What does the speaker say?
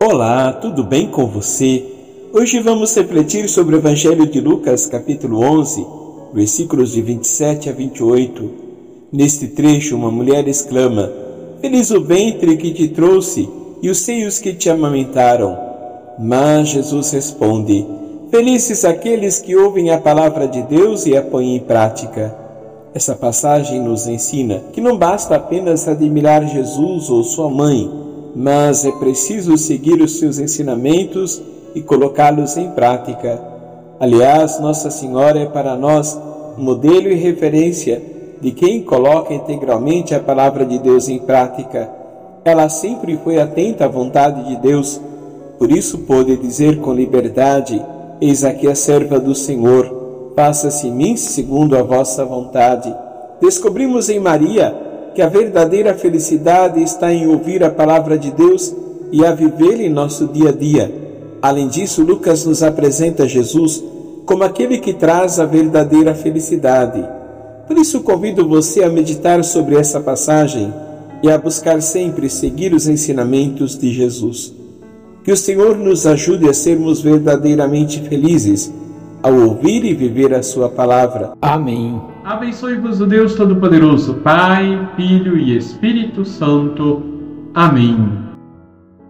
Olá, tudo bem com você? Hoje vamos refletir sobre o Evangelho de Lucas, capítulo 11, versículos de 27 a 28. Neste trecho, uma mulher exclama: Feliz o ventre que te trouxe e os seios que te amamentaram. Mas Jesus responde: Felizes aqueles que ouvem a palavra de Deus e a põem em prática. Essa passagem nos ensina que não basta apenas admirar Jesus ou sua mãe mas é preciso seguir os seus ensinamentos e colocá-los em prática. Aliás, Nossa Senhora é para nós modelo e referência de quem coloca integralmente a palavra de Deus em prática. Ela sempre foi atenta à vontade de Deus, por isso pôde dizer com liberdade: Eis aqui a serva do Senhor, faça-se em mim segundo a vossa vontade. Descobrimos em Maria que a verdadeira felicidade está em ouvir a palavra de Deus e a vivê-la em nosso dia a dia. Além disso, Lucas nos apresenta Jesus como aquele que traz a verdadeira felicidade. Por isso, convido você a meditar sobre essa passagem e a buscar sempre seguir os ensinamentos de Jesus. Que o Senhor nos ajude a sermos verdadeiramente felizes ao ouvir e viver a Sua palavra. Amém. Abençoe-vos o Deus Todo-Poderoso, Pai, Filho e Espírito Santo. Amém.